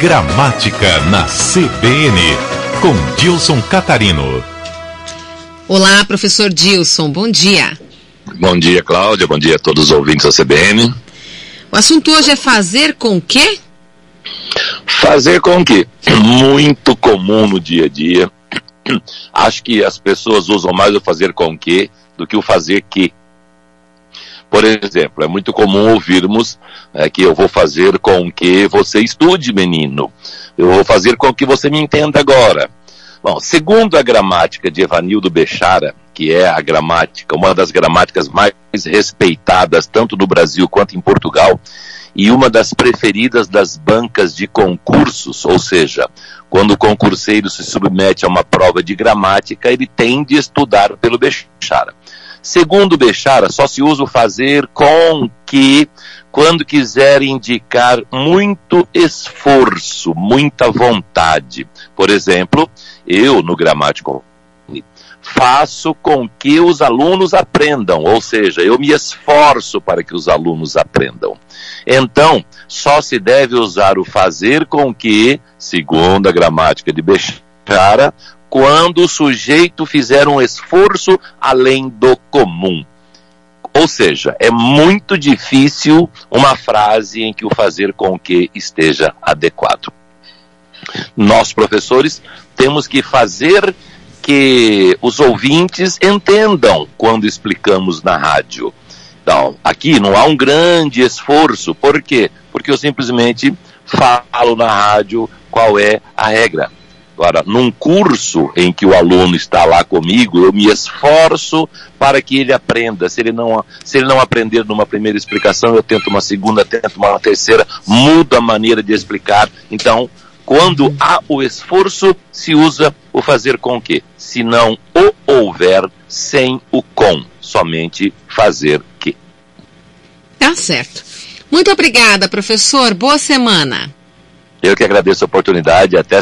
Gramática na CBN, com Dilson Catarino. Olá, professor Dilson, bom dia. Bom dia, Cláudia, bom dia a todos os ouvintes da CBN. O assunto hoje é fazer com que? Fazer com que? Muito comum no dia a dia. Acho que as pessoas usam mais o fazer com que do que o fazer que. Por exemplo, é muito comum ouvirmos é, que eu vou fazer com que você estude, menino. Eu vou fazer com que você me entenda agora. Bom, segundo a gramática de Evanildo Bechara, que é a gramática, uma das gramáticas mais respeitadas tanto no Brasil quanto em Portugal, e uma das preferidas das bancas de concursos, ou seja, quando o concurseiro se submete a uma prova de gramática, ele tem de estudar pelo Bechara. Segundo Bechara, só se usa o fazer com que quando quiser indicar muito esforço, muita vontade. Por exemplo, eu no gramático faço com que os alunos aprendam, ou seja, eu me esforço para que os alunos aprendam. Então, só se deve usar o fazer com que, segundo a gramática de Bechara, quando o sujeito fizer um esforço além do comum. Ou seja, é muito difícil uma frase em que o fazer com que esteja adequado. Nós, professores, temos que fazer que os ouvintes entendam quando explicamos na rádio. Então, aqui não há um grande esforço. Por quê? Porque eu simplesmente falo na rádio qual é a regra. Agora, num curso em que o aluno está lá comigo, eu me esforço para que ele aprenda. Se ele não, se ele não aprender numa primeira explicação, eu tento uma segunda, tento uma terceira, mudo a maneira de explicar. Então, quando há o esforço, se usa o fazer com que. Se não o houver, sem o com. Somente fazer que. Tá certo. Muito obrigada, professor. Boa semana. Eu que agradeço a oportunidade. Até